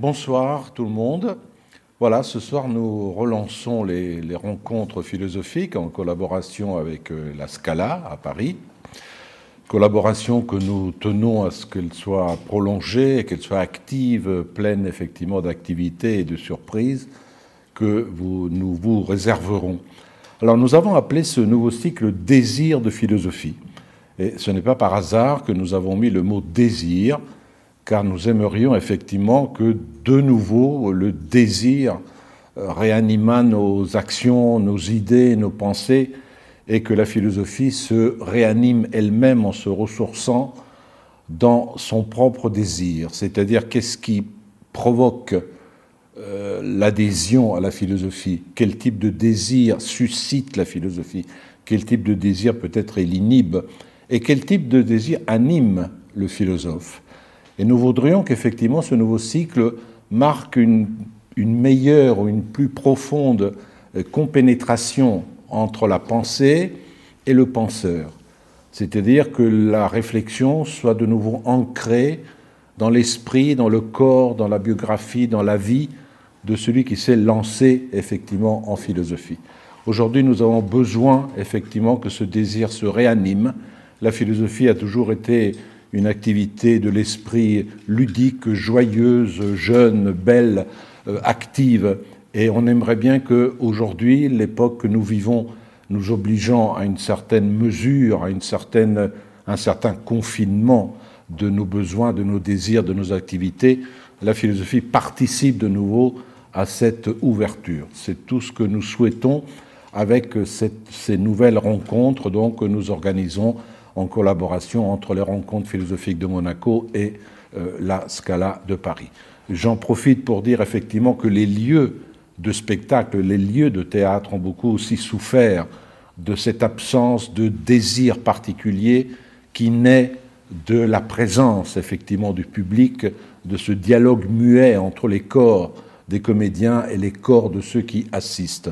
Bonsoir tout le monde. Voilà, ce soir nous relançons les, rencontres philosophiques en collaboration avec euh, la Scala à Paris. Collaboration que nous tenons à ce qu'elle soit prolongée, qu'elle soit active, pleine effectivement d'activités et de surprises que nous vous réserverons. Alors nous avons appelé ce nouveau cycle Désir de philosophie. Et ce n'est pas par hasard que nous avons mis le mot désir car nous aimerions effectivement que de nouveau le désir euh, réanima nos actions, nos idées, nos pensées, et que la philosophie se réanime elle-même en se ressourçant dans son propre désir, c'est-à-dire qu'est-ce qui provoque euh, l'adhésion à la philosophie, quel type de désir suscite la philosophie, quel type de désir peut-être l'inhibe, et quel type de désir anime le philosophe? Et nous voudrions qu'effectivement ce nouveau cycle marque une, meilleure ou une plus profonde euh, compénétration entre la pensée et le penseur. C'est-à-dire que la réflexion soit de nouveau ancrée dans l'esprit, dans le corps, dans la biographie, dans la vie de celui qui s'est lancé effectivement en philosophie. Aujourd'hui, nous avons besoin effectivement que ce désir se réanime. La philosophie a toujours été une activité de l'esprit ludique, joyeuse, jeune, belle, euh, active. Et on aimerait bien qu'aujourd'hui, l'époque que nous vivons, nous obligeant à une certaine mesure, à une certaine, un certain confinement de nos besoins, de nos désirs, de nos activités, la philosophie participe de nouveau à cette ouverture. C'est tout ce que nous souhaitons avec ces nouvelles rencontres donc, que nous organisons en collaboration entre les rencontres philosophiques de Monaco et euh, la Scala de Paris. J'en profite pour dire effectivement que les lieux de spectacle, les lieux de théâtre ont beaucoup aussi souffert de cette absence de désir particulier qui naît de la présence effectivement du public, de ce dialogue muet entre les corps des comédiens et les corps de ceux qui assistent,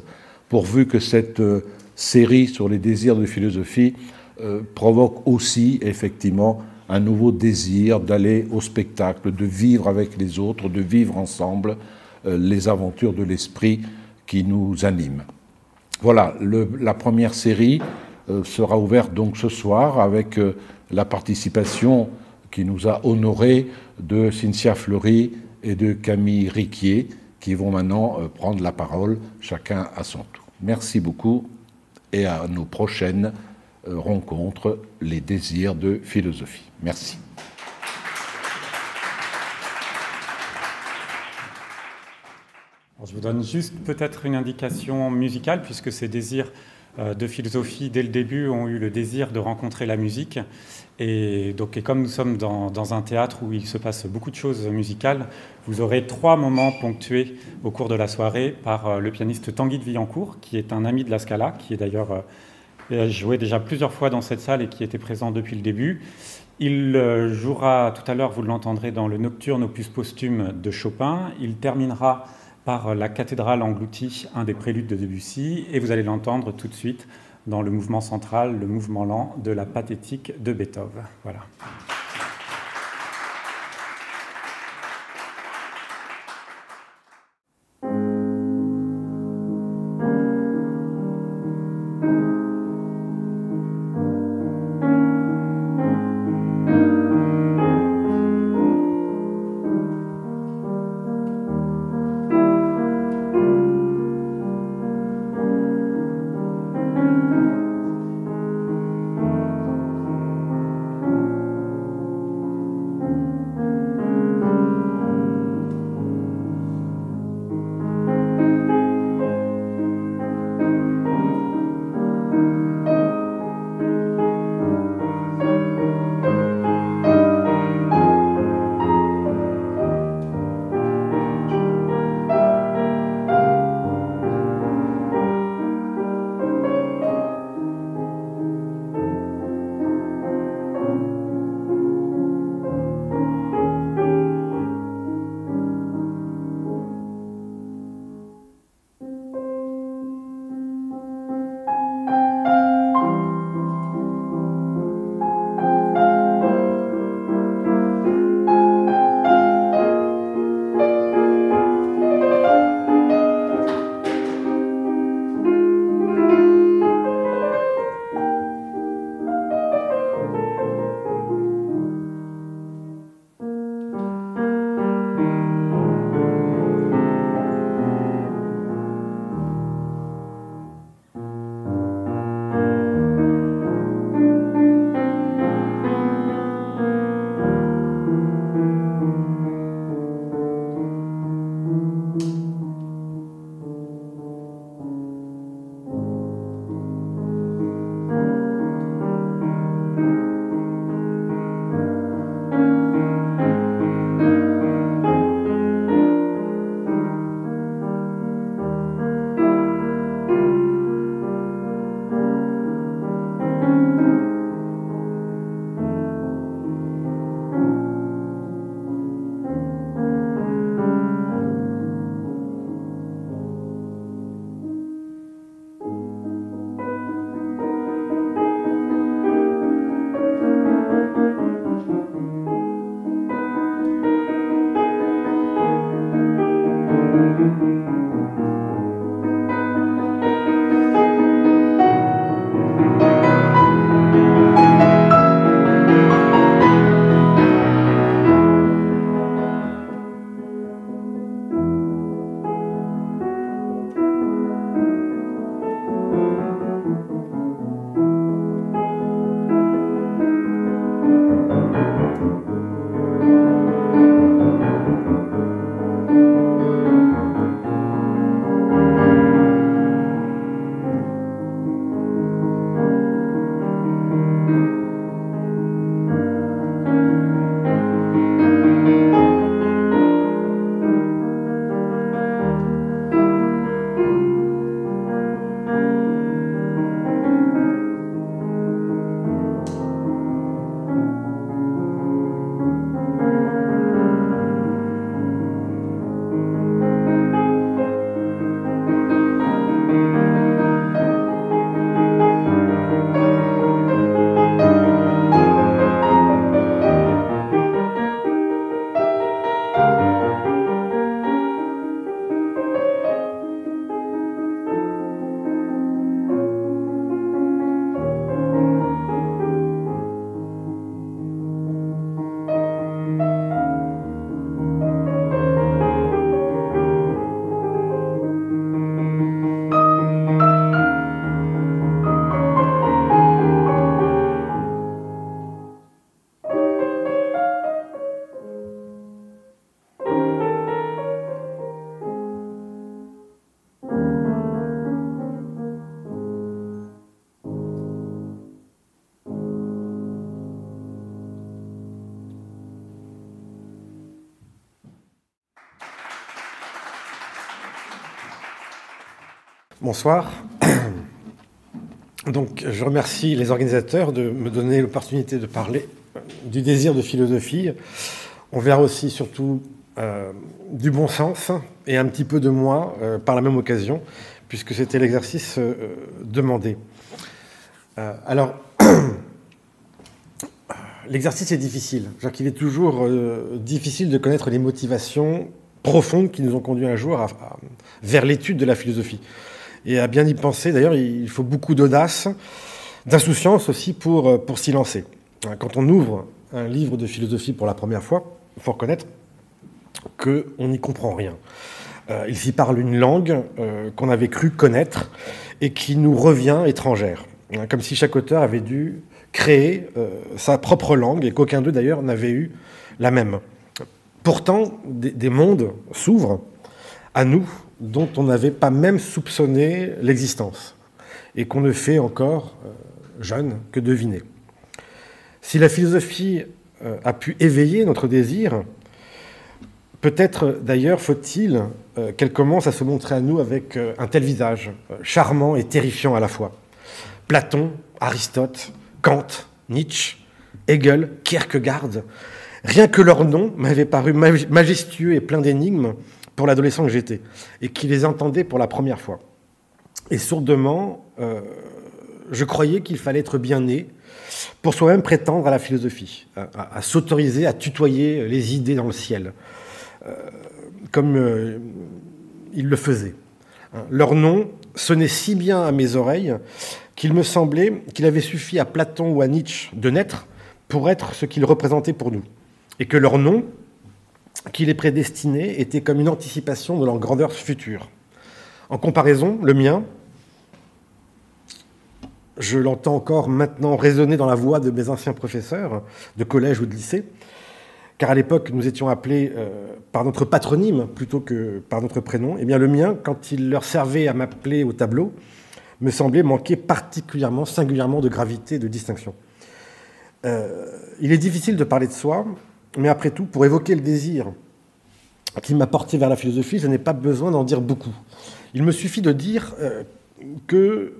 pourvu que cette euh, série sur les désirs de philosophie euh, provoque aussi effectivement un nouveau désir d'aller au spectacle, de vivre avec les autres, de vivre ensemble euh, les aventures de l'esprit qui nous animent. Voilà, la première série euh, sera ouverte donc ce soir avec la participation qui nous a honorés de Cynthia Fleury et de Camille Riquier qui vont maintenant prendre la parole chacun à son tour. Merci beaucoup et à nos prochaines rencontre les désirs de philosophie. Merci. je vous donne juste peut-être une indication musicale, puisque ces désirs euh, de philosophie, dès le début, ont eu le désir de rencontrer la musique. Et, donc, comme nous sommes dans, un théâtre où il se passe beaucoup de choses musicales, vous aurez trois moments ponctués au cours de la soirée par euh, le pianiste Tanguy de Villancourt, qui est un ami de la Scala, qui est d'ailleurs joué déjà plusieurs fois dans cette salle et qui était présent depuis le début. Il euh, jouera tout à l'heure, vous l'entendrez, dans le Nocturne opus posthume de Chopin. Il terminera par la cathédrale engloutie, un des préludes de Debussy, et vous allez l'entendre tout de suite dans le mouvement central, le mouvement lent de la pathétique de Beethoven. Voilà. Bonsoir. Donc, je remercie les organisateurs de me donner l'opportunité de parler du désir de philosophie. On verra aussi surtout euh, du bon sens et un petit peu de moi euh, par la même occasion, puisque c'était l'exercice euh, demandé. alors, l'exercice est difficile. Il est toujours difficile de connaître les motivations profondes qui nous ont conduits un jour vers l'étude de la philosophie. Et à bien y penser, d'ailleurs, il faut beaucoup d'audace, d'insouciance aussi pour, pour s'y lancer. Quand on ouvre un livre de philosophie pour la première fois, il faut reconnaître qu'on n'y comprend rien. Euh, il s'y parle une langue euh, qu'on avait cru connaître et qui nous revient étrangère. Hein, comme si chaque auteur avait dû créer euh, sa propre langue et qu'aucun d'eux d'ailleurs n'avait eu la même. Pourtant, des mondes s'ouvrent à nous dont on n'avait pas même soupçonné l'existence et qu'on ne fait encore, euh, jeune, que deviner. Si la philosophie euh, a pu éveiller notre désir, peut-être d'ailleurs faut-il euh, qu'elle commence à se montrer à nous avec un tel visage, charmant et terrifiant à la fois. Platon, Aristote, Kant, Nietzsche, Hegel, Kierkegaard, rien que leur nom m'avait paru majestueux et plein d'énigmes pour l'adolescent que j'étais, et qui les entendait pour la première fois. Et sourdement, euh, je croyais qu'il fallait être bien né pour soi-même prétendre à la philosophie, à, s'autoriser à tutoyer les idées dans le ciel, euh, comme euh, ils le faisaient. Hein, leur nom sonnait si bien à mes oreilles qu'il me semblait qu'il avait suffi à Platon ou à Nietzsche de naître pour être ce qu'ils représentaient pour nous, et que leur nom, qu'il est prédestiné était comme une anticipation de leur grandeur future. En comparaison, le mien, je l'entends encore maintenant résonner dans la voix de mes anciens professeurs de collège ou de lycée, car à l'époque nous étions appelés euh, par notre patronyme plutôt que par notre prénom. Et eh bien le mien, quand il leur servait à m'appeler au tableau, me semblait manquer particulièrement, singulièrement de gravité de distinction. Euh, il est difficile de parler de soi mais après tout, pour évoquer le désir qui m'a porté vers la philosophie, je n'ai pas besoin d'en dire beaucoup. Il me suffit de dire euh, que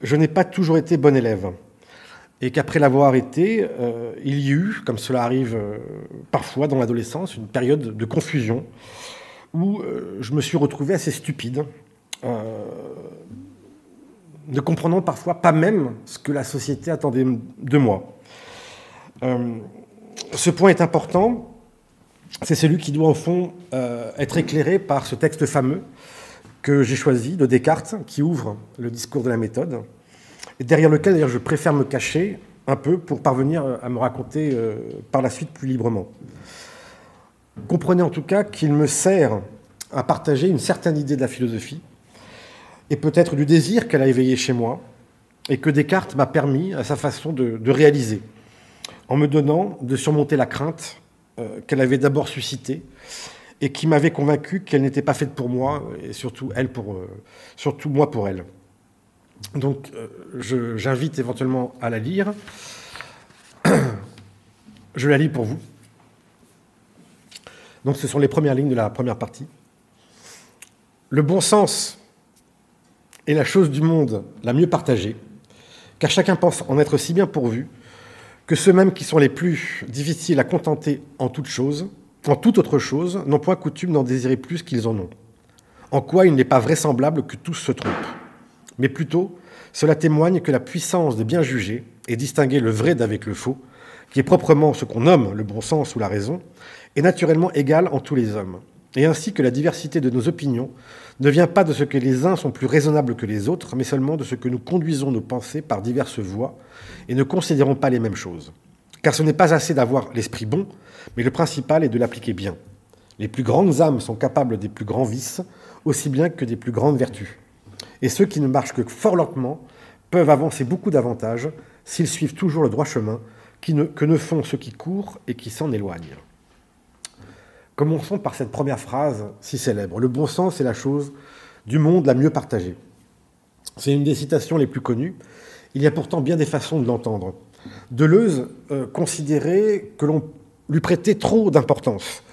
je n'ai pas toujours été bon élève et qu'après l'avoir été, euh, il y a eu, comme cela arrive euh, parfois dans l'adolescence, une période de confusion où je me suis retrouvé assez stupide, ne comprenant parfois pas même ce que la société attendait de moi ce point est important. C'est celui qui doit, au fond, euh, être éclairé par ce texte fameux que j'ai choisi, de Descartes, qui ouvre le discours de la méthode, et derrière lequel, d'ailleurs, je préfère me cacher un peu pour parvenir à me raconter euh, par la suite plus librement. Comprenez en tout cas qu'il me sert à partager une certaine idée de la philosophie, et peut-être du désir qu'elle a éveillé chez moi, et que Descartes m'a permis, à sa façon, de réaliser en me donnant de surmonter la crainte euh, qu'elle avait d'abord suscitée et qui m'avait convaincu qu'elle n'était pas faite pour moi et surtout elle pour euh, surtout moi pour elle. Donc euh, j'invite éventuellement à la lire. Je la lis pour vous. Donc ce sont les premières lignes de la première partie. Le bon sens est la chose du monde la mieux partagée, car chacun pense en être si bien pourvu que ceux-mêmes qui sont les plus difficiles à contenter en toute chose, en toute autre chose, n'ont point coutume d'en désirer plus qu'ils en ont. En quoi il n'est pas vraisemblable que tous se trompent. Mais plutôt, cela témoigne que la puissance de bien juger et distinguer le vrai d'avec le faux, qui est proprement ce qu'on nomme le bon sens ou la raison, est naturellement égale en tous les hommes, et ainsi que la diversité de nos opinions ne vient pas de ce que les uns sont plus raisonnables que les autres, mais seulement de ce que nous conduisons nos pensées par diverses voies et ne considérons pas les mêmes choses. Car ce n'est pas assez d'avoir l'esprit bon, mais le principal est de l'appliquer bien. Les plus grandes âmes sont capables des plus grands vices, aussi bien que des plus grandes vertus. Et ceux qui ne marchent que fort lentement peuvent avancer beaucoup davantage s'ils suivent toujours le droit chemin que ne font ceux qui courent et qui s'en éloignent. Commençons par cette première phrase si célèbre. Le bon sens est la chose du monde la mieux partagée. C'est une des citations les plus connues. Il y a pourtant bien des façons de l'entendre. Deleuze euh, considérait que l'on lui prêtait trop d'importance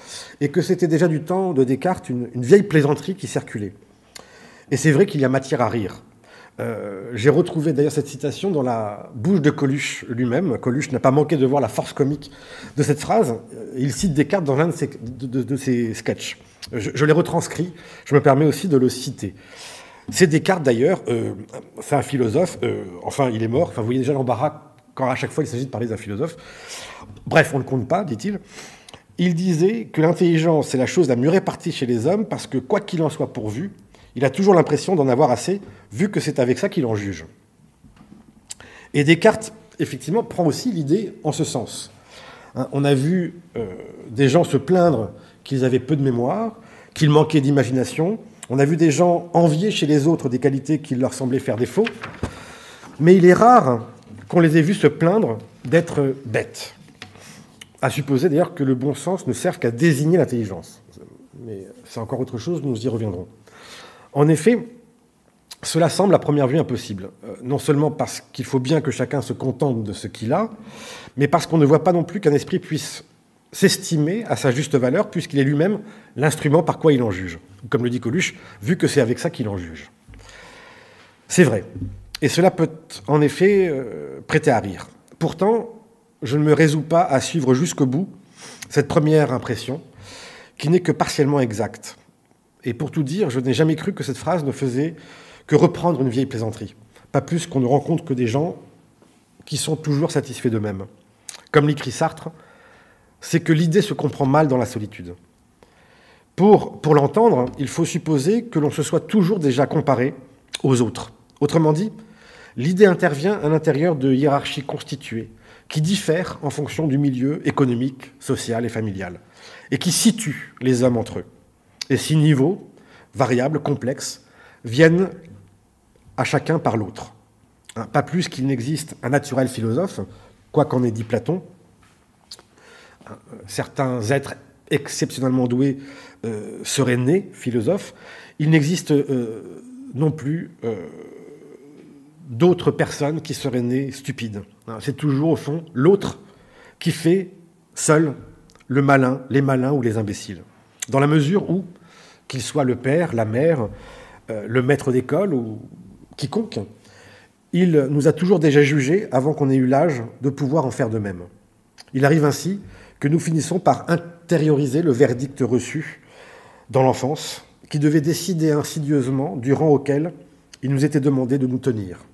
et que c'était déjà du temps de Descartes une, vieille plaisanterie qui circulait. Et c'est vrai qu'il y a matière à rire. Euh, j'ai retrouvé d'ailleurs cette citation dans la bouche de Coluche lui-même. Coluche n'a pas manqué de voir la force comique de cette phrase. Il cite Descartes dans l'un de ses, de, sketchs. Je, l'ai retranscrit, je me permets aussi de le citer. C'est Descartes d'ailleurs, euh, c'est un philosophe, euh, enfin il est mort, enfin vous voyez déjà l'embarras quand à chaque fois il s'agit de parler d'un philosophe. Bref, on ne compte pas, dit-il. Il disait que l'intelligence est la chose la mieux répartie chez les hommes parce que quoi qu'il en soit pourvu, il a toujours l'impression d'en avoir assez, vu que c'est avec ça qu'il en juge. Et Descartes, effectivement, prend aussi l'idée en ce sens. Hein, on a vu euh, des gens se plaindre qu'ils avaient peu de mémoire, qu'ils manquaient d'imagination. On a vu des gens envier chez les autres des qualités qui leur semblaient faire défaut. Mais il est rare qu'on les ait vus se plaindre d'être bêtes. À supposer d'ailleurs que le bon sens ne serve qu'à désigner l'intelligence. Mais c'est encore autre chose, nous y reviendrons. En effet, cela semble à première vue impossible, euh, non seulement parce qu'il faut bien que chacun se contente de ce qu'il a, mais parce qu'on ne voit pas non plus qu'un esprit puisse s'estimer à sa juste valeur, puisqu'il est lui-même l'instrument par quoi il en juge. Comme le dit Coluche, vu que c'est avec ça qu'il en juge. C'est vrai. Et cela peut en effet euh, prêter à rire. Pourtant, je ne me résous pas à suivre jusqu'au bout cette première impression, qui n'est que partiellement exacte. Et pour tout dire, je n'ai jamais cru que cette phrase ne faisait que reprendre une vieille plaisanterie. Pas plus qu'on ne rencontre que des gens qui sont toujours satisfaits d'eux-mêmes. Comme l'écrit Sartre, c'est que l'idée se comprend mal dans la solitude. Pour, pour l'entendre, il faut supposer que l'on se soit toujours déjà comparé aux autres. Autrement dit, l'idée intervient à l'intérieur de hiérarchies constituées, qui diffèrent en fonction du milieu économique, social et familial, et qui situent les hommes entre eux. Et six niveaux, variables, complexes, viennent à chacun par l'autre. Hein, pas plus qu'il n'existe un naturel philosophe, quoi qu'en ait dit Platon. Hein, certains êtres exceptionnellement doués euh, seraient nés philosophes. Il n'existe euh, non plus euh, d'autres personnes qui seraient nées stupides. Hein, c'est toujours, au fond, l'autre qui fait seul le malin, les malins ou les imbéciles dans la mesure où, qu'il soit le père, la mère, euh, le maître d'école ou quiconque, il nous a toujours déjà jugés avant qu'on ait eu l'âge de pouvoir en faire de même. Il arrive ainsi que nous finissons par intérioriser le verdict reçu dans l'enfance, qui devait décider insidieusement du rang auquel il nous était demandé de nous tenir.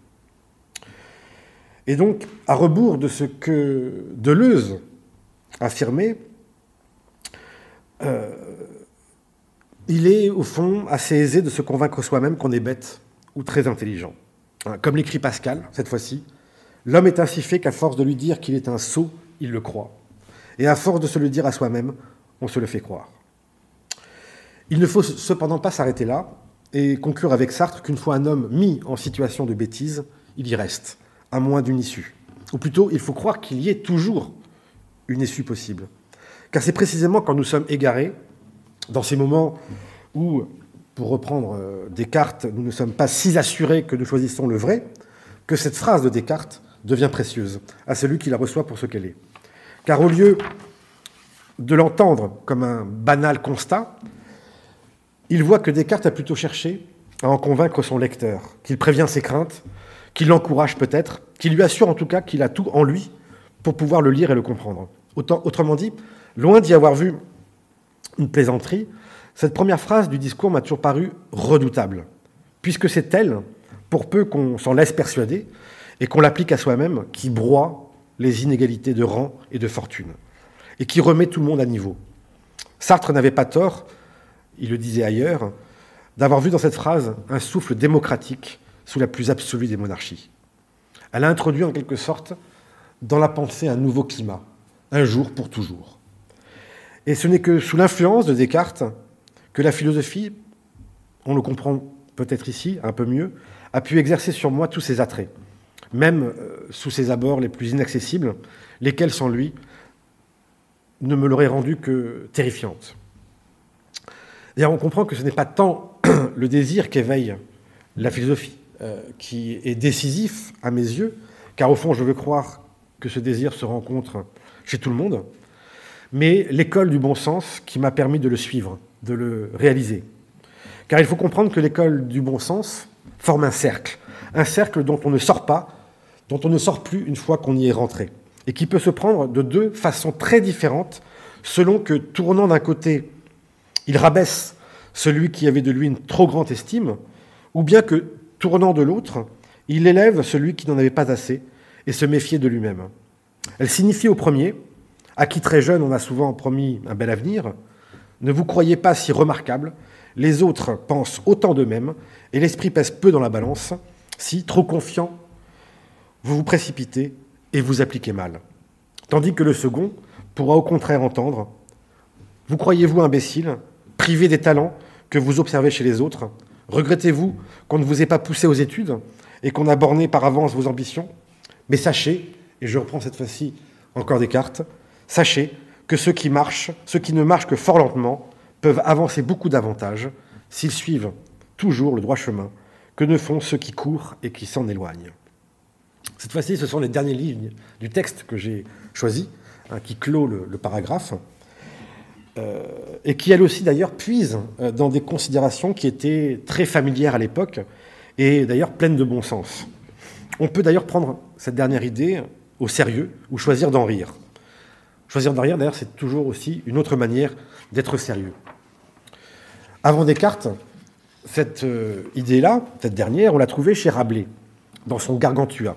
Et donc, à rebours de ce que Deleuze affirmait, euh, il est au fond assez aisé de se convaincre soi-même qu'on est bête ou très intelligent. Hein, comme l'écrit Pascal, cette fois-ci, l'homme est ainsi fait qu'à force de lui dire qu'il est un sot, il le croit. Et à force de se le dire à soi-même, on se le fait croire. Il ne faut cependant pas s'arrêter là et conclure avec Sartre qu'une fois un homme mis en situation de bêtise, il y reste, à moins d'une issue. Ou plutôt, il faut croire qu'il y ait toujours une issue possible. Car c'est précisément quand nous sommes égarés, dans ces moments où, pour reprendre euh, Descartes, nous ne sommes pas si assurés que nous choisissons le vrai, que cette phrase de Descartes devient précieuse à celui qui la reçoit pour ce qu'elle est. Car au lieu de l'entendre comme un banal constat, il voit que Descartes a plutôt cherché à en convaincre son lecteur, qu'il prévient ses craintes, qu'il l'encourage peut-être, qu'il lui assure en tout cas qu'il a tout en lui pour pouvoir le lire et le comprendre. autrement dit, Loin d'y avoir vu une plaisanterie, cette première phrase du discours m'a toujours paru redoutable, puisque c'est elle, pour peu qu'on s'en laisse persuader et qu'on l'applique à soi-même, qui broie les inégalités de rang et de fortune, et qui remet tout le monde à niveau. Sartre n'avait pas tort, il le disait ailleurs, d'avoir vu dans cette phrase un souffle démocratique sous la plus absolue des monarchies. Elle a introduit en quelque sorte dans la pensée un nouveau climat, un jour pour toujours. Et ce n'est que sous l'influence de Descartes que la philosophie, on le comprend peut-être ici un peu mieux, a pu exercer sur moi tous ses attraits, même euh, sous ses abords les plus inaccessibles, lesquels sans lui ne me l'auraient rendue que terrifiante. D'ailleurs, on comprend que ce n'est pas tant le désir qu'éveille la philosophie euh, qui est décisif à mes yeux, car au fond, je veux croire que ce désir se rencontre chez tout le monde, mais l'école du bon sens qui m'a permis de le suivre, de le réaliser. Car il faut comprendre que l'école du bon sens forme un cercle, un cercle dont on ne sort pas, dont on ne sort plus une fois qu'on y est rentré, et qui peut se prendre de deux façons très différentes selon que, tournant d'un côté, il rabaisse celui qui avait de lui une trop grande estime, ou bien que, tournant de l'autre, il élève celui qui n'en avait pas assez et se méfiait de lui-même. Elle signifie au premier, à qui très jeune on a souvent promis un bel avenir, ne vous croyez pas si remarquable, les autres pensent autant d'eux-mêmes, et l'esprit pèse peu dans la balance, si, trop confiant, vous vous précipitez et vous appliquez mal. Tandis que le second pourra au contraire entendre Vous croyez-vous imbécile, privé des talents que vous observez chez les autres? Regrettez-vous qu'on ne vous ait pas poussé aux études et qu'on a borné par avance vos ambitions? Mais sachez, et je reprends cette fois-ci encore des cartes, sachez que ceux qui marchent, ceux qui ne marchent que fort lentement, peuvent avancer beaucoup davantage s'ils suivent toujours le droit chemin que ne font ceux qui courent et qui s'en éloignent. Cette fois-ci, ce sont les dernières lignes du texte que j'ai choisi, hein, qui clôt le, paragraphe, euh, et qui, elle aussi, d'ailleurs, puise euh, dans des considérations qui étaient très familières à l'époque, et d'ailleurs pleines de bon sens. On peut d'ailleurs prendre cette dernière idée au sérieux ou choisir d'en rire. Choisir rire, d'ailleurs, c'est toujours aussi une autre manière d'être sérieux. Avant Descartes, cette euh, idée-là, cette dernière, on l'a trouvée chez Rabelais, dans son Gargantua,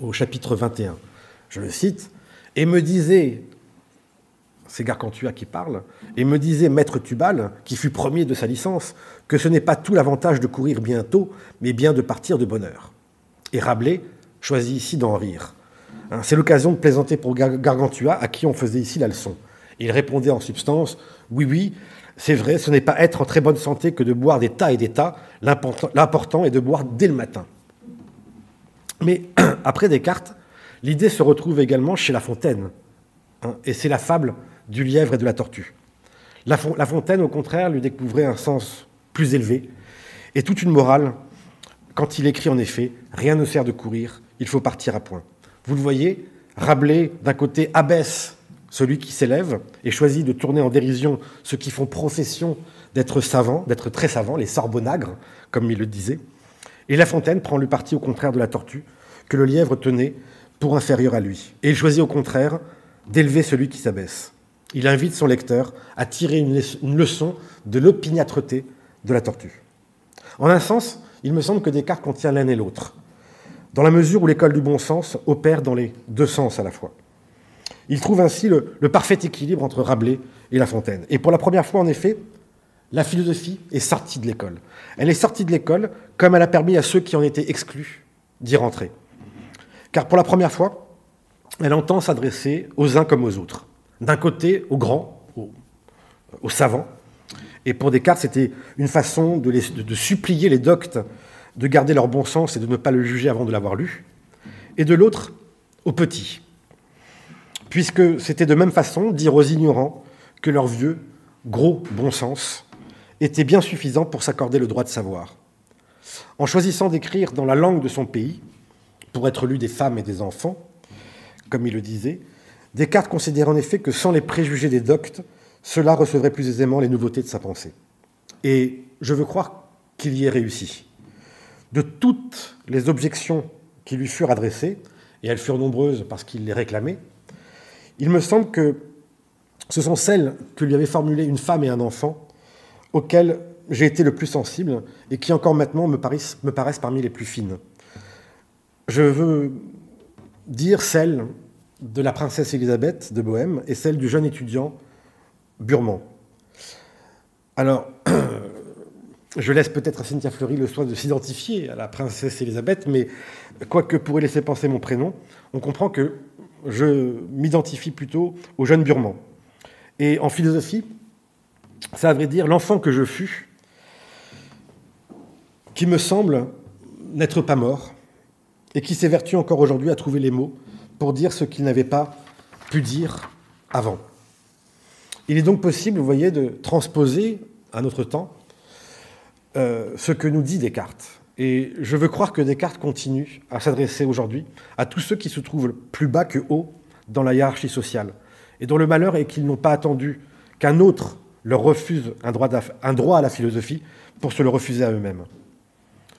au chapitre 21. Je le cite, et me disait, c'est Gargantua qui parle, et me disait Maître Tubal, qui fut premier de sa licence, que ce n'est pas tout l'avantage de courir bientôt, mais bien de partir de bonne heure. Et Rabelais choisit ici d'en rire. Hein, c'est l'occasion de plaisanter pour Gargantua, à qui on faisait ici la leçon. Il répondait en substance Oui, oui, c'est vrai, ce n'est pas être en très bonne santé que de boire des tas et des tas. L'important est de boire dès le matin. Mais après Descartes, l'idée se retrouve également chez La Fontaine. Hein, et c'est la fable du lièvre et de la tortue. La, Fontaine, au contraire, lui découvrait un sens plus élevé et toute une morale quand il écrit en effet Rien ne sert de courir, il faut partir à point. Vous le voyez, Rabelais, d'un côté, abaisse celui qui s'élève, et choisit de tourner en dérision ceux qui font profession d'être savants, d'être très savants, les sorbonagres, comme il le disait. Et La Fontaine prend le parti au contraire de la tortue, que le lièvre tenait pour inférieur à lui. Et il choisit au contraire d'élever celui qui s'abaisse. Il invite son lecteur à tirer une leçon de l'opiniâtreté de la tortue. En un sens, il me semble que Descartes contient l'un et l'autre, dans la mesure où l'école du bon sens opère dans les deux sens à la fois. Il trouve ainsi le, parfait équilibre entre Rabelais et La Fontaine. Et pour la première fois, en effet, la philosophie est sortie de l'école. Elle est sortie de l'école comme elle a permis à ceux qui en étaient exclus d'y rentrer. Car pour la première fois, elle entend s'adresser aux uns comme aux autres. D'un côté, aux grands, aux, savants. Et pour Descartes, c'était une façon de, de supplier les doctes de garder leur bon sens et de ne pas le juger avant de l'avoir lu. Et de l'autre, aux petits, puisque c'était de même façon dire aux ignorants que leur vieux, gros bon sens était bien suffisant pour s'accorder le droit de savoir. En choisissant d'écrire dans la langue de son pays, pour être lu des femmes et des enfants, comme il le disait, Descartes considère en effet que sans les préjugés des doctes, cela recevrait plus aisément les nouveautés de sa pensée. Et je veux croire qu'il y ait réussi. De toutes les objections qui lui furent adressées, et elles furent nombreuses parce qu'il les réclamait, il me semble que ce sont celles que lui avaient formulées une femme et un enfant auxquelles j'ai été le plus sensible et qui encore maintenant me paraissent, parmi les plus fines. Je veux dire celle de la princesse Élisabeth de Bohême et celle du jeune étudiant Burman. Alors, je laisse peut-être à Cynthia Fleury le soin de s'identifier à la princesse Élisabeth, mais quoique pourrait laisser penser mon prénom, on comprend que je m'identifie plutôt au jeune Burman. Et en philosophie, ça veut dire l'enfant que je fus, qui me semble n'être pas mort, et qui s'évertue encore aujourd'hui à trouver les mots pour dire ce qu'il n'avait pas pu dire avant. Il est donc possible, vous voyez, de transposer à notre temps euh, ce que nous dit Descartes. Et je veux croire que Descartes continue à s'adresser aujourd'hui à tous ceux qui se trouvent plus bas que haut dans la hiérarchie sociale, et dont le malheur est qu'ils n'ont pas attendu qu'un autre leur refusent un droit, un droit à la philosophie pour se le refuser à eux-mêmes.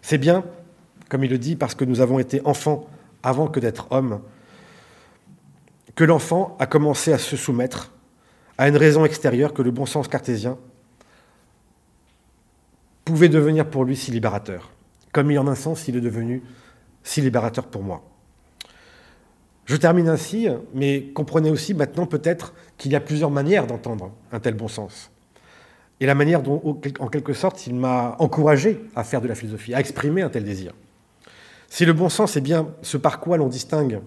C'est bien, comme il le dit, parce que nous avons été enfants avant que d'être hommes, que l'enfant a commencé à se soumettre à une raison extérieure que le bon sens cartésien pouvait devenir pour lui si libérateur, comme il en un sens il est devenu si libérateur pour moi. Je termine ainsi, mais comprenez aussi maintenant peut-être qu'il y a plusieurs manières d'entendre un tel bon sens. Et la manière dont, en quelque sorte, il m'a encouragé à faire de la philosophie, à exprimer un tel désir. Si le bon sens est bien ce par quoi l'on distingue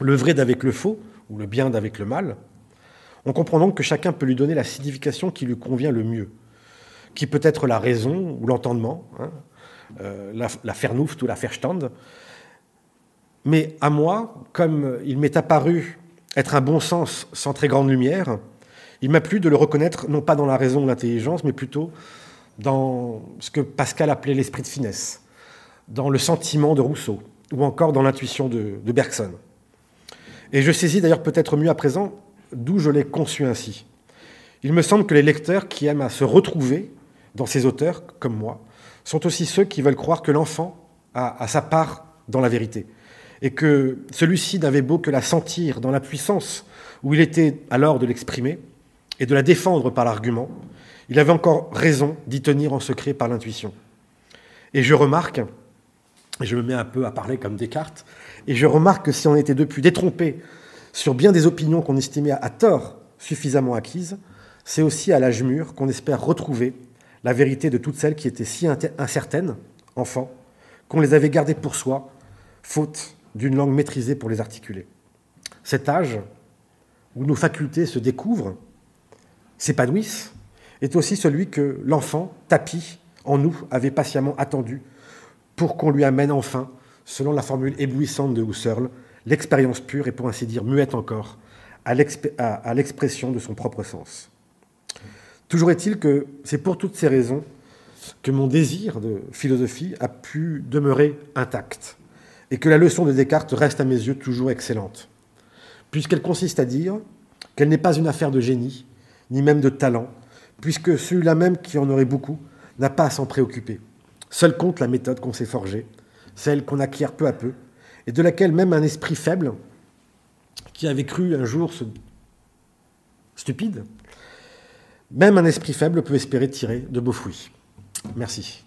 le vrai d'avec le faux, ou le bien d'avec le mal, on comprend donc que chacun peut lui donner la signification qui lui convient le mieux, qui peut être la raison ou l'entendement, hein, euh, la, la ou la Verstand, mais à moi, comme il m'est apparu être un bon sens sans très grande lumière, il m'a plu de le reconnaître non pas dans la raison ou l'intelligence, mais plutôt dans ce que Pascal appelait l'esprit de finesse, dans le sentiment de Rousseau, ou encore dans l'intuition de, de Bergson. Et je saisis d'ailleurs peut-être mieux à présent d'où je l'ai conçu ainsi. Il me semble que les lecteurs qui aiment à se retrouver dans ces auteurs, comme moi, sont aussi ceux qui veulent croire que l'enfant a, a sa part dans la vérité, et que celui-ci n'avait beau que la sentir dans la puissance où il était alors de l'exprimer et de la défendre par l'argument, il avait encore raison d'y tenir en secret par l'intuition. Et je remarque, et je me mets un peu à parler comme Descartes, et je remarque que si on était depuis détrompé sur bien des opinions qu'on estimait à tort suffisamment acquises, c'est aussi à l'âge mûr qu'on espère retrouver la vérité de toutes celles qui étaient si incertaines, enfants, qu'on les avait gardées pour soi, faute d'une langue maîtrisée pour les articuler. Cet âge où nos facultés se découvrent, s'épanouissent, est aussi celui que l'enfant, tapis en nous, avait patiemment attendu pour qu'on lui amène enfin, selon la formule éblouissante de Husserl, l'expérience pure et pour ainsi dire muette encore, à l'expression de son propre sens. Toujours est-il que c'est pour toutes ces raisons que mon désir de philosophie a pu demeurer intact et que la leçon de Descartes reste à mes yeux toujours excellente, puisqu'elle consiste à dire qu'elle n'est pas une affaire de génie, ni même de talent, puisque celui-là même qui en aurait beaucoup n'a pas à s'en préoccuper. Seul compte la méthode qu'on s'est forgée, celle qu'on acquiert peu à peu, et de laquelle même un esprit faible, qui avait cru un jour ce stupide, même un esprit faible peut espérer tirer de beaux fruits. Merci.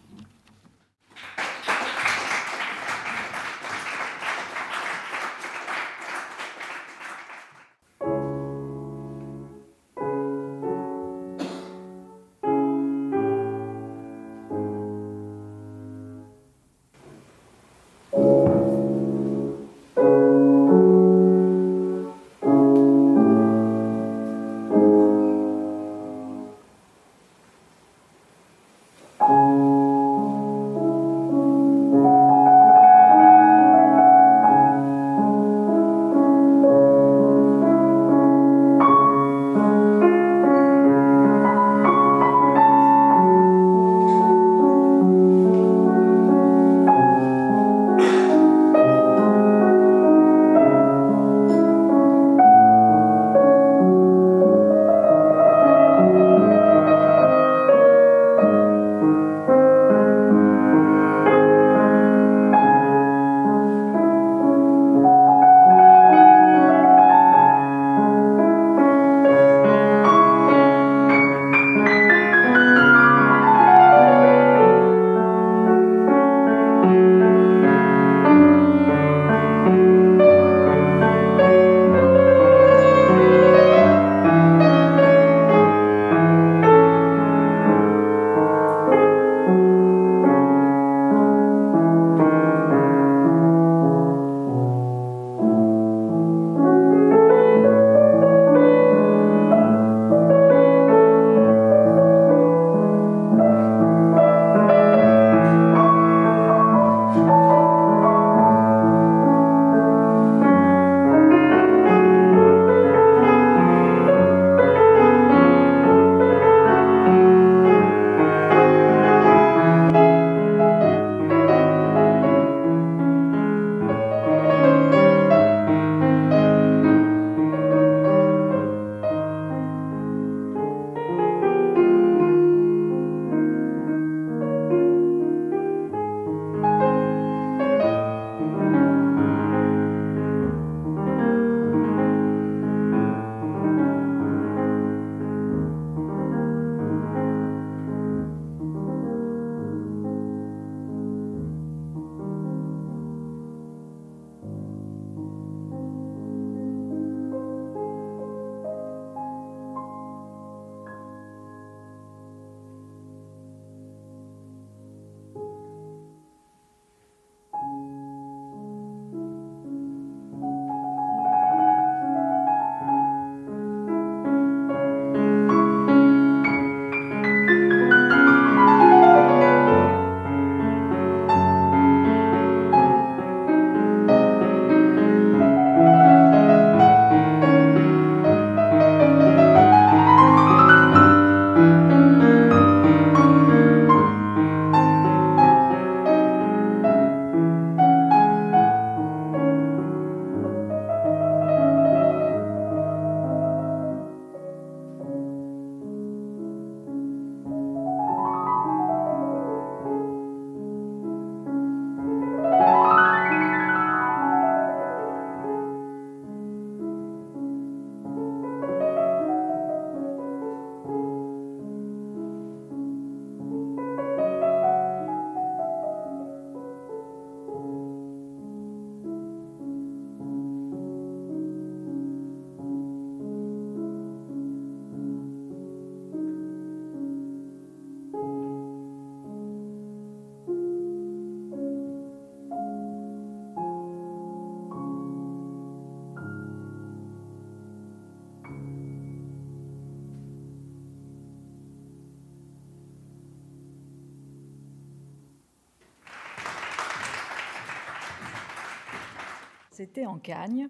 En Cagne.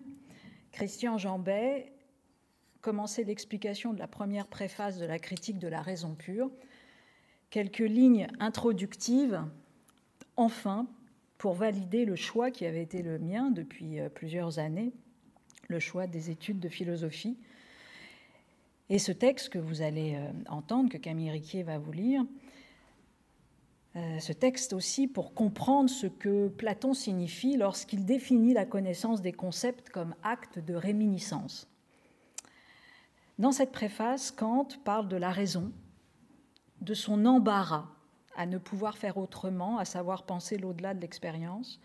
Christian Jambet commençait l'explication de la première préface de la critique de la raison pure. Quelques lignes introductives, enfin, pour valider le choix qui avait été le mien depuis euh, plusieurs années, le choix des études de philosophie. Et ce texte que vous allez euh, entendre, que Camille Riquier va vous lire, ce texte aussi pour comprendre ce que Platon signifie lorsqu'il définit la connaissance des concepts comme acte de réminiscence. Dans cette préface, Kant parle de la raison, de son embarras à ne pouvoir faire autrement, à savoir penser l'au-delà de l'expérience.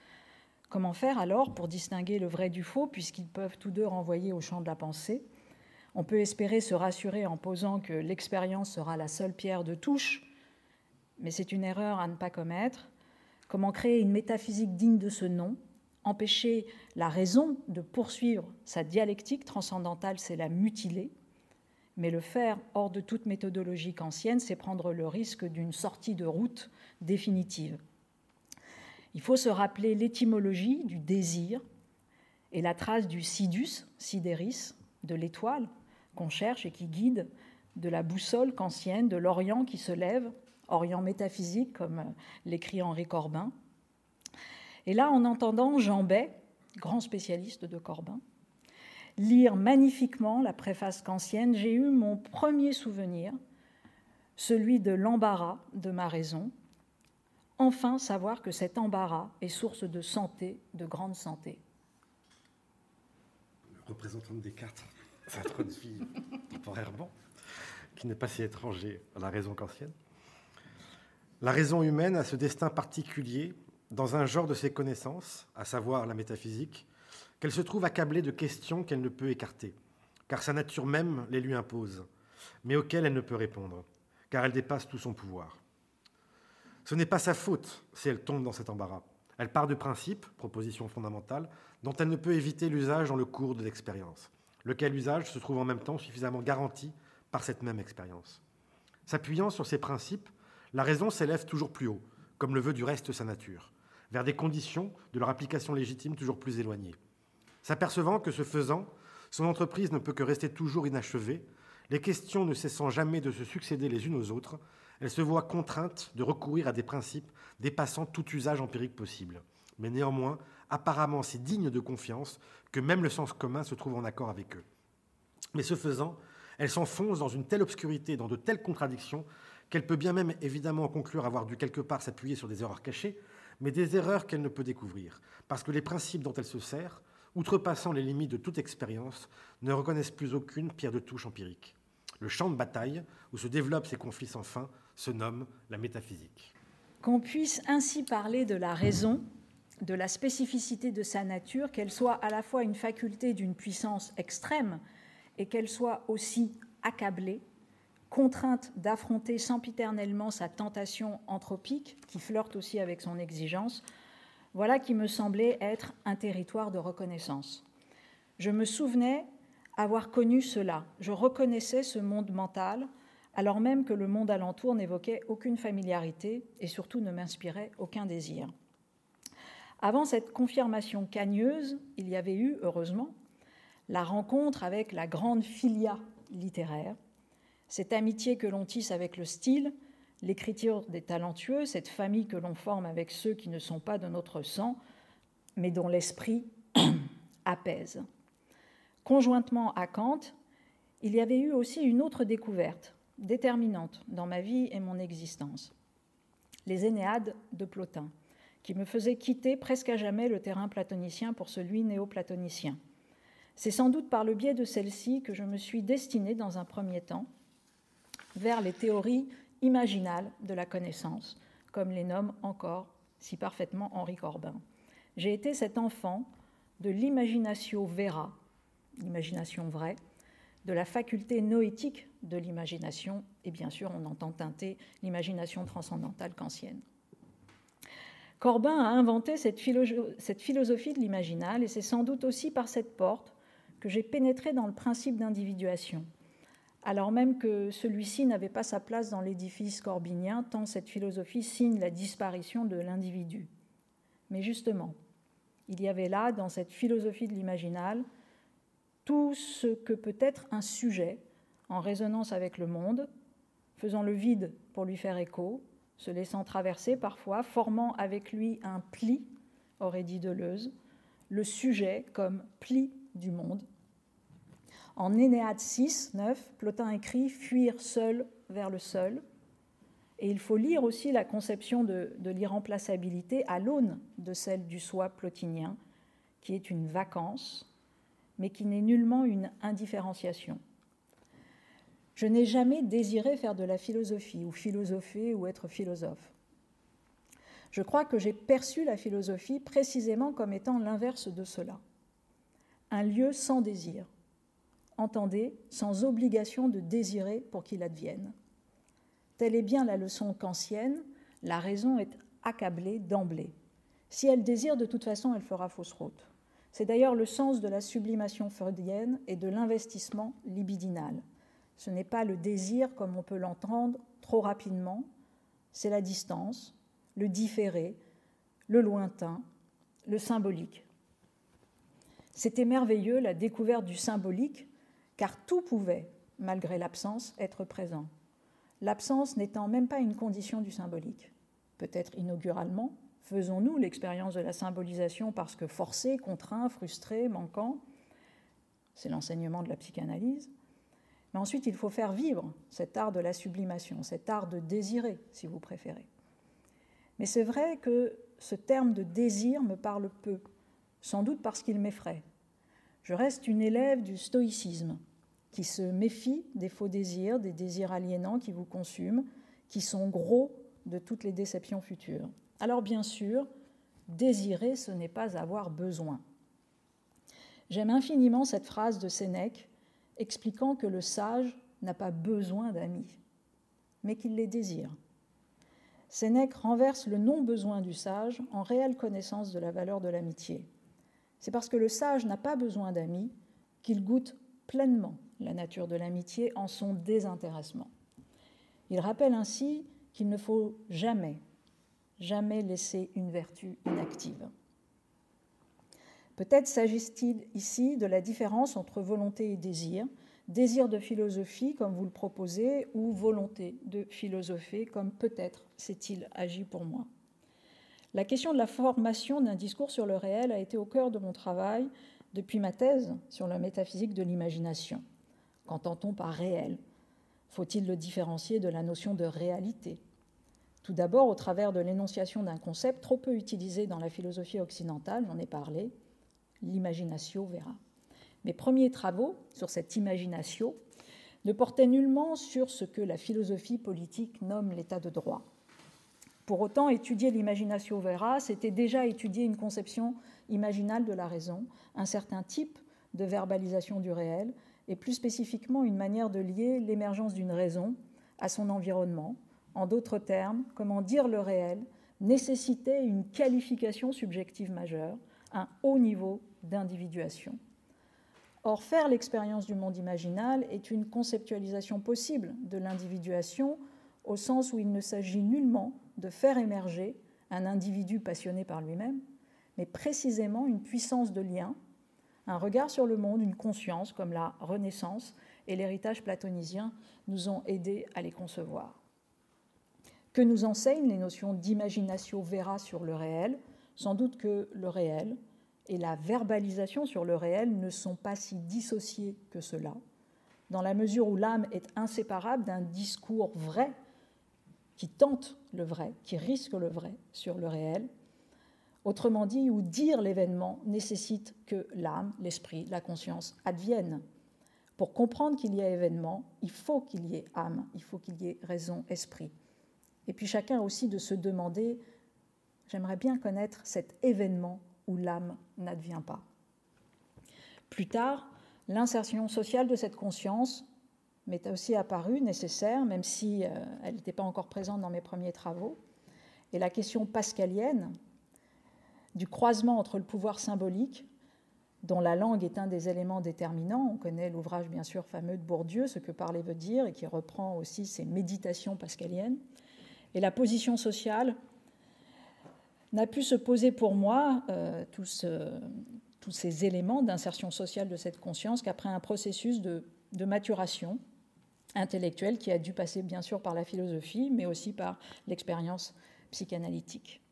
Comment faire alors pour distinguer le vrai du faux, puisqu'ils peuvent tous deux renvoyer au champ de la pensée? On peut espérer se rassurer en posant que l'expérience sera la seule pierre de touche, mais c'est une erreur à ne pas commettre. Comment créer une métaphysique digne de ce nom? Empêcher la raison de poursuivre sa dialectique transcendantale, c'est la mutiler. Mais le faire hors de toute méthodologie ancienne, c'est prendre le risque d'une sortie de route définitive. Il faut se rappeler l'étymologie du désir et la trace du sidus, sidéris, de l'étoile qu'on cherche et qui guide, de la boussole kantienne, de l'Orient qui se lève, Orient métaphysique, comme l'écrit Henri Corbin. Et là, en entendant Jean Bay, grand spécialiste de Corbin, lire magnifiquement la préface kantienne, j'ai eu mon premier souvenir, celui de l'embarras de ma raison. Enfin, savoir que cet embarras est source de santé, de grande santé. représentant de Descartes, ça introduit temporairement, qui n'est pas si étranger à la raison kantienne. La raison humaine a ce destin particulier dans un genre de ses connaissances, à savoir la métaphysique, qu'elle se trouve accablée de questions qu'elle ne peut écarter, car sa nature même les lui impose, mais auxquelles elle ne peut répondre, car elle dépasse tout son pouvoir. Ce n'est pas sa faute si elle tombe dans cet embarras. Elle part de principes, propositions fondamentales, dont elle ne peut éviter l'usage dans le cours de l'expérience, lequel usage se trouve en même temps suffisamment garanti par cette même expérience. S'appuyant sur ces principes, la raison s'élève toujours plus haut, comme le veut du reste sa nature, vers des conditions de leur application légitime toujours plus éloignées. S'apercevant que ce faisant, son entreprise ne peut que rester toujours inachevée, les questions ne cessant jamais de se succéder les unes aux autres, elle se voit contrainte de recourir à des principes dépassant tout usage empirique possible, mais néanmoins apparemment si dignes de confiance que même le sens commun se trouve en accord avec eux. Mais ce faisant, elle s'enfonce dans une telle obscurité, dans de telles contradictions, qu'elle peut bien même évidemment conclure avoir dû quelque part s'appuyer sur des erreurs cachées, mais des erreurs qu'elle ne peut découvrir, parce que les principes dont elle se sert outrepassant les limites de toute expérience, ne reconnaissent plus aucune pierre de touche empirique. Le champ de bataille où se développent ces conflits sans fin se nomme la métaphysique. Qu'on puisse ainsi parler de la raison, de la spécificité de sa nature, qu'elle soit à la fois une faculté d'une puissance extrême et qu'elle soit aussi accablée, contrainte d'affronter sempiternellement sa tentation anthropique, qui flirte aussi avec son exigence, voilà qui me semblait être un territoire de reconnaissance. Je me souvenais avoir connu cela. Je reconnaissais ce monde mental, alors même que le monde alentour n'évoquait aucune familiarité et surtout ne m'inspirait aucun désir. Avant cette confirmation cagneuse, il y avait eu, heureusement, la rencontre avec la grande filia littéraire, cette amitié que l'on tisse avec le style, l'écriture des talentueux, cette famille que l'on forme avec ceux qui ne sont pas de notre sang, mais dont l'esprit apaise. Conjointement à Kant, il y avait eu aussi une autre découverte, déterminante dans ma vie et mon existence. Les Énéades de Plotin, qui me faisaient quitter presque à jamais le terrain platonicien pour celui néoplatonicien. C'est sans doute par le biais de celle-ci que je me suis destinée dans un premier temps vers les théories imaginale de la connaissance, comme les nomme encore si parfaitement Henri Corbin. J'ai été cet enfant de l'imagination vera, l'imagination vraie, de la faculté noétique de l'imagination, et bien sûr on entend teinter l'imagination transcendantale kantienne. Corbin a inventé cette, philosophie de l'imaginal, et c'est sans doute aussi par cette porte que j'ai pénétré dans le principe d'individuation, alors même que celui-ci n'avait pas sa place dans l'édifice corbinien, tant cette philosophie signe la disparition de l'individu. Mais justement, Il y avait là, dans cette philosophie de l'imaginal, tout ce que peut être un sujet en résonance avec le monde, faisant le vide pour lui faire écho, se laissant traverser parfois, formant avec lui un pli, aurait dit Deleuze, le sujet comme pli du monde. En Énéade 6, 9, Plotin écrit Fuir seul vers le seul. Et il faut lire aussi la conception de, de l'irremplaçabilité à l'aune de celle du soi plotinien, qui est une vacance, mais qui n'est nullement une indifférenciation. Je n'ai jamais désiré faire de la philosophie, ou philosopher, ou être philosophe. Je crois que j'ai perçu la philosophie précisément comme étant l'inverse de cela. Un lieu sans désir. Entendez, sans obligation de désirer pour qu'il advienne. Telle est bien la leçon kantienne, la raison est accablée d'emblée. Si elle désire, de toute façon, elle fera fausse route. C'est d'ailleurs le sens de la sublimation freudienne et de l'investissement libidinal. Ce n'est pas le désir comme on peut l'entendre trop rapidement, c'est la distance, le différé, le lointain, le symbolique. C'était merveilleux la découverte du symbolique, car tout pouvait, malgré l'absence, être présent l'absence n'étant même pas une condition du symbolique. Peut-être inauguralement, faisons-nous l'expérience de la symbolisation parce que forcé, contraint, frustré, manquant, c'est l'enseignement de la psychanalyse. Mais ensuite, il faut faire vivre cet art de la sublimation, cet art de désirer, si vous préférez. Mais c'est vrai que ce terme de désir me parle peu, sans doute parce qu'il m'effraie. Je reste une élève du stoïcisme, qui se méfient des faux désirs, des désirs aliénants qui vous consument, qui sont gros de toutes les déceptions futures. Alors bien sûr, désirer, ce n'est pas avoir besoin. J'aime infiniment cette phrase de Sénèque expliquant que le sage n'a pas besoin d'amis, mais qu'il les désire. Sénèque renverse le non-besoin du sage en réelle connaissance de la valeur de l'amitié. C'est parce que le sage n'a pas besoin d'amis qu'il goûte pleinement la nature de l'amitié en son désintéressement. Il rappelle ainsi qu'il ne faut jamais, jamais laisser une vertu inactive. Peut-être s'agit-il ici de la différence entre volonté et désir, désir de philosophie comme vous le proposez, ou volonté de philosopher comme peut-être s'est-il agi pour moi. La question de la formation d'un discours sur le réel a été au cœur de mon travail depuis ma thèse sur la métaphysique de l'imagination. Qu'entend-on par réel? Faut-il le différencier de la notion de réalité? Tout d'abord, au travers de l'énonciation d'un concept trop peu utilisé dans la philosophie occidentale, j'en ai parlé, l'imaginatio vera. Mes premiers travaux sur cette imaginatio ne portaient nullement sur ce que la philosophie politique nomme l'état de droit. Pour autant, étudier l'imaginatio vera, c'était déjà étudier une conception imaginale de la raison, un certain type de verbalisation du réel, et plus spécifiquement une manière de lier l'émergence d'une raison à son environnement. En d'autres termes, comment dire le réel nécessitait une qualification subjective majeure, un haut niveau d'individuation. Or, faire l'expérience du monde imaginal est une conceptualisation possible de l'individuation au sens où il ne s'agit nullement de faire émerger un individu passionné par lui-même, mais précisément une puissance de lien un regard sur le monde, une conscience, comme la Renaissance et l'héritage platonisien nous ont aidés à les concevoir. Que nous enseignent les notions d'imagination vera sur le réel? Sans doute que le réel et la verbalisation sur le réel ne sont pas si dissociés que cela, dans la mesure où l'âme est inséparable d'un discours vrai qui tente le vrai, qui risque le vrai sur le réel, Autrement dit, où dire l'événement nécessite que l'âme, l'esprit, la conscience adviennent. Pour comprendre qu'il y a événement, il faut qu'il y ait âme, il faut qu'il y ait raison, esprit. Et puis chacun aussi de se demander, j'aimerais bien connaître cet événement où l'âme n'advient pas. Plus tard, l'insertion sociale de cette conscience m'est aussi apparue nécessaire, même si euh, elle n'était pas encore présente dans mes premiers travaux. Et la question pascalienne, du croisement entre le pouvoir symbolique, dont la langue est un des éléments déterminants. On connaît l'ouvrage bien sûr fameux de Bourdieu, Ce que parler veut dire, et qui reprend aussi ses méditations pascaliennes, et la position sociale n'a pu se poser pour moi euh, tous, ces éléments d'insertion sociale de cette conscience qu'après un processus de, maturation intellectuelle qui a dû passer bien sûr par la philosophie, mais aussi par l'expérience psychanalytique.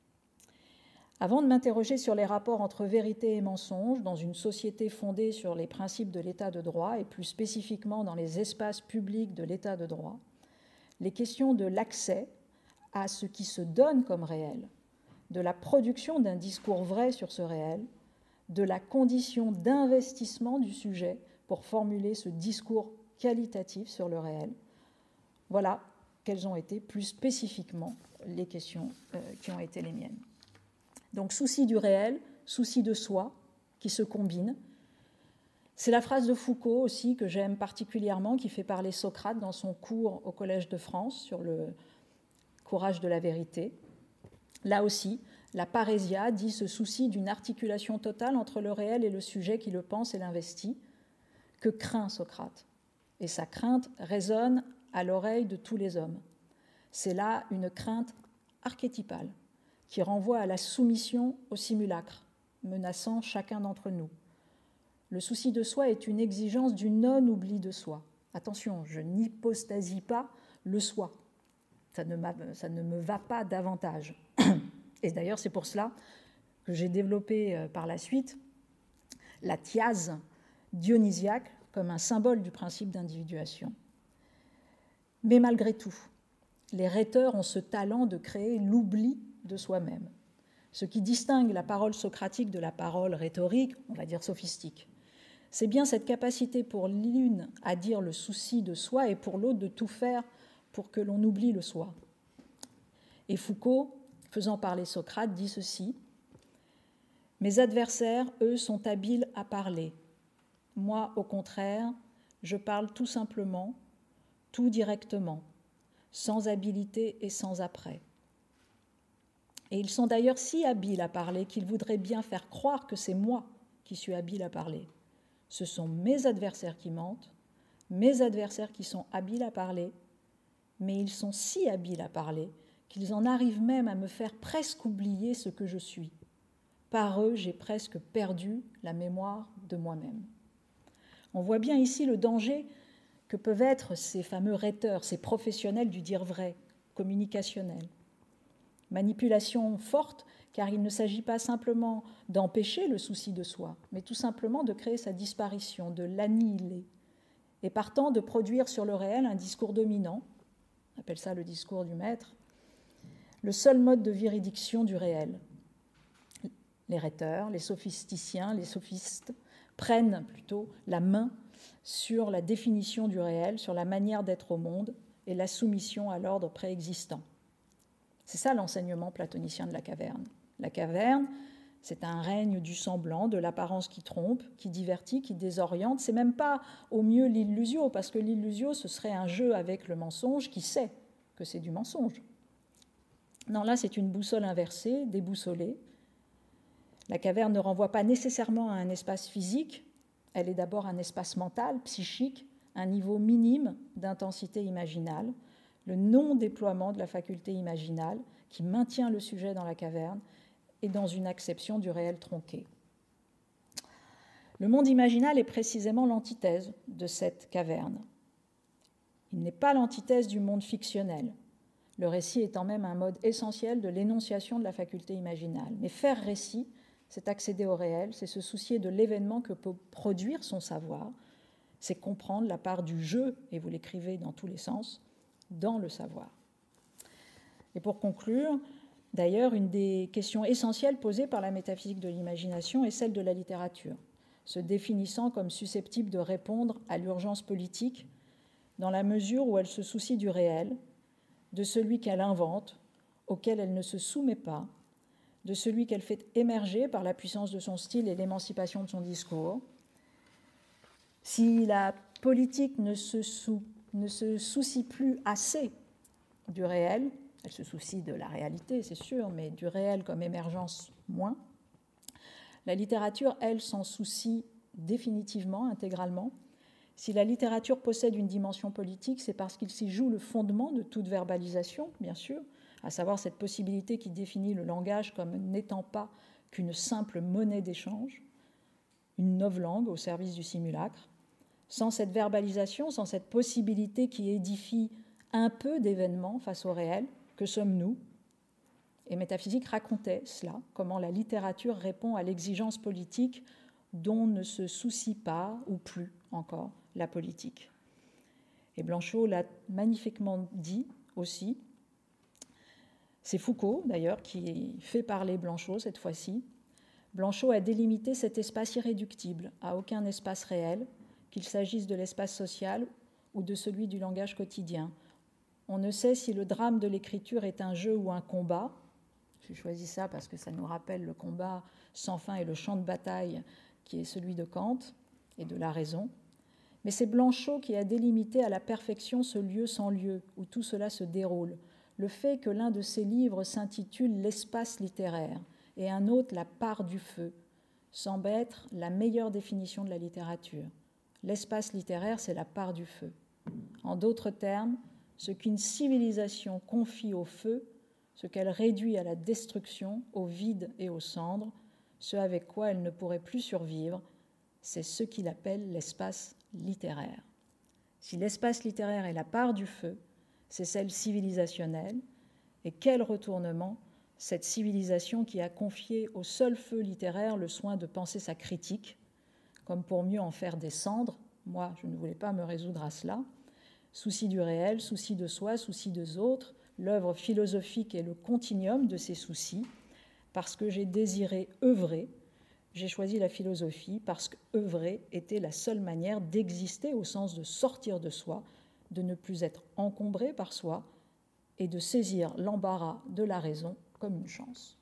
Avant de m'interroger sur les rapports entre vérité et mensonge dans une société fondée sur les principes de l'état de droit et plus spécifiquement dans les espaces publics de l'état de droit, les questions de l'accès à ce qui se donne comme réel, de la production d'un discours vrai sur ce réel, de la condition d'investissement du sujet pour formuler ce discours qualitatif sur le réel. Voilà quelles ont été plus spécifiquement les questions euh, qui ont été les miennes. Donc souci du réel, souci de soi, qui se combinent. C'est la phrase de Foucault aussi que j'aime particulièrement, qui fait parler Socrate dans son cours au Collège de France sur le courage de la vérité. Là aussi, la parésia dit ce souci d'une articulation totale entre le réel et le sujet qui le pense et l'investit, que craint Socrate? Et sa crainte résonne à l'oreille de tous les hommes. C'est là une crainte archétypale qui renvoie à la soumission au simulacre, menaçant chacun d'entre nous. Le souci de soi est une exigence du non-oubli de soi. Attention, je n'hypostasie pas le soi. Ça ne, me va pas davantage. Et d'ailleurs, c'est pour cela que j'ai développé euh, par la suite la thiase dionysiaque comme un symbole du principe d'individuation. Mais malgré tout, les rhéteurs ont ce talent de créer l'oubli de soi-même. Ce qui distingue la parole socratique de la parole rhétorique, on va dire sophistique. C'est bien cette capacité pour l'une à dire le souci de soi et pour l'autre de tout faire pour que l'on oublie le soi. Et Foucault, faisant parler Socrate, dit ceci Mes adversaires, eux, sont habiles à parler. Moi, au contraire, je parle tout simplement, tout directement, sans habilité et sans après. Et ils sont d'ailleurs si habiles à parler qu'ils voudraient bien faire croire que c'est moi qui suis habile à parler. Ce sont mes adversaires qui mentent, mes adversaires qui sont habiles à parler, mais ils sont si habiles à parler qu'ils en arrivent même à me faire presque oublier ce que je suis. Par eux, j'ai presque perdu la mémoire de moi-même. On voit bien ici le danger que peuvent être ces fameux rhéteurs, ces professionnels du dire vrai, communicationnels. Manipulation forte, car il ne s'agit pas simplement d'empêcher le souci de soi, mais tout simplement de créer sa disparition, de l'annihiler, et partant de produire sur le réel un discours dominant, on appelle ça le discours du maître, le seul mode de véridiction du réel. Les rhéteurs, les sophisticiens, les sophistes prennent plutôt la main sur la définition du réel, sur la manière d'être au monde et la soumission à l'ordre préexistant. C'est ça l'enseignement platonicien de la caverne. La caverne, c'est un règne du semblant, de l'apparence qui trompe, qui divertit, qui désoriente. C'est même pas au mieux l'illusio, parce que l'illusio, ce serait un jeu avec le mensonge qui sait que c'est du mensonge. Non, là, c'est une boussole inversée, déboussolée. La caverne ne renvoie pas nécessairement à un espace physique, elle est d'abord un espace mental, psychique, un niveau minime d'intensité imaginale, le non-déploiement de la faculté imaginale qui maintient le sujet dans la caverne et dans une acception du réel tronqué. Le monde imaginal est précisément l'antithèse de cette caverne. Il n'est pas l'antithèse du monde fictionnel, le récit étant même un mode essentiel de l'énonciation de la faculté imaginale. Mais faire récit, c'est accéder au réel, c'est se soucier de l'événement que peut produire son savoir, c'est comprendre la part du jeu, et vous l'écrivez dans tous les sens, dans le savoir. Et pour conclure, d'ailleurs, une des questions essentielles posées par la métaphysique de l'imagination est celle de la littérature, se définissant comme susceptible de répondre à l'urgence politique dans la mesure où elle se soucie du réel, de celui qu'elle invente, auquel elle ne se soumet pas, de celui qu'elle fait émerger par la puissance de son style et l'émancipation de son discours. Si la politique ne se, soucie plus assez du réel, elle se soucie de la réalité, c'est sûr, mais du réel comme émergence moins. La littérature, elle, s'en soucie définitivement, intégralement. Si la littérature possède une dimension politique, c'est parce qu'il s'y joue le fondement de toute verbalisation, bien sûr, à savoir cette possibilité qui définit le langage comme n'étant pas qu'une simple monnaie d'échange, une langue au service du simulacre. Sans cette verbalisation, sans cette possibilité qui édifie un peu d'événements face au réel, que sommes-nous? Et Métaphysique racontait cela, comment la littérature répond à l'exigence politique dont ne se soucie pas, ou plus encore, la politique. Et Blanchot l'a magnifiquement dit aussi. C'est Foucault, d'ailleurs, qui fait parler Blanchot cette fois-ci. Blanchot a délimité cet espace irréductible à aucun espace réel, qu'il s'agisse de l'espace social ou de celui du langage quotidien. On ne sait si le drame de l'écriture est un jeu ou un combat. J'ai choisi ça parce que ça nous rappelle le combat sans fin et le champ de bataille qui est celui de Kant et de la raison. Mais c'est Blanchot qui a délimité à la perfection ce lieu sans lieu où tout cela se déroule. Le fait que l'un de ses livres s'intitule L'espace littéraire et un autre La part du feu semble être la meilleure définition de la littérature. L'espace littéraire, c'est la part du feu. En d'autres termes, ce qu'une civilisation confie au feu, ce qu'elle réduit à la destruction, au vide et aux cendres, ce avec quoi elle ne pourrait plus survivre, c'est ce qu'il appelle l'espace littéraire. Si l'espace littéraire est la part du feu, c'est celle civilisationnelle, et quel retournement cette civilisation qui a confié au seul feu littéraire le soin de penser sa critique, comme pour mieux en faire descendre. Moi, je ne voulais pas me résoudre à cela. Souci du réel, souci de soi, souci des autres, l'œuvre philosophique est le continuum de ces soucis, parce que j'ai désiré œuvrer j'ai choisi la philosophie parce qu'œuvrer était la seule manière d'exister au sens de sortir de soi, de ne plus être encombré par soi et de saisir l'embarras de la raison comme une chance.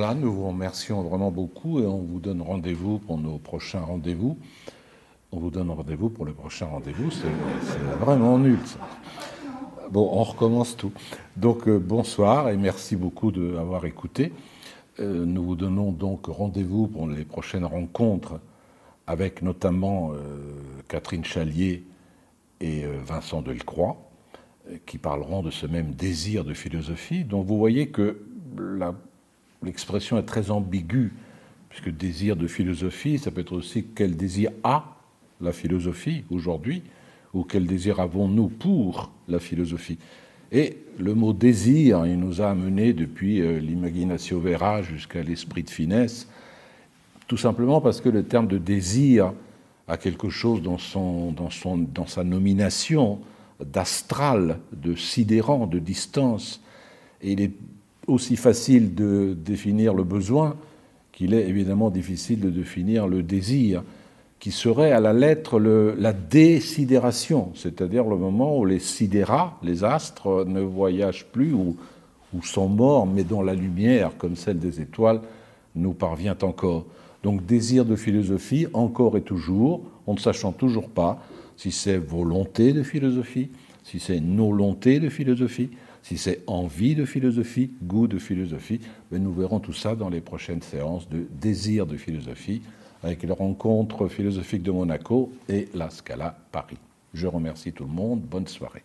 Voilà, nous vous remercions vraiment beaucoup et on vous donne rendez-vous pour nos prochains rendez-vous. On vous donne rendez-vous pour le prochain rendez-vous, c'est vraiment nul ça. Bon, on recommence tout. Donc euh, bonsoir et merci beaucoup d'avoir écouté. Euh, nous vous donnons donc rendez-vous pour les prochaines rencontres avec notamment euh, Catherine Chalier et Vincent Delcroix, qui parleront de ce même désir de philosophie. Donc vous voyez que l'expression est très ambiguë, puisque désir de philosophie, ça peut être aussi quel désir a la philosophie aujourd'hui, ou quel désir avons-nous pour la philosophie. Et le mot désir, il nous a amené depuis euh, l'imagination vera jusqu'à l'esprit de finesse, tout simplement parce que le terme de désir a quelque chose dans, son, dans, son, dans sa nomination d'astral, de sidérant, de distance. Et il est aussi facile de définir le besoin qu'il est évidemment difficile de définir le désir qui serait à la lettre le, la désidération, c'est-à-dire le moment où les sidérats, les astres, ne voyagent plus ou, ou, sont morts, mais dont la lumière, comme celle des étoiles, nous parvient encore. Donc désir de philosophie, encore et toujours, en ne sachant toujours pas si c'est volonté de philosophie, si c'est volonté de philosophie, si c'est envie de philosophie, goût de philosophie. Mais nous verrons tout ça dans les prochaines séances de désir de philosophie avec les rencontres philosophiques de Monaco et la Scala Paris. Je remercie tout le monde. Bonne soirée.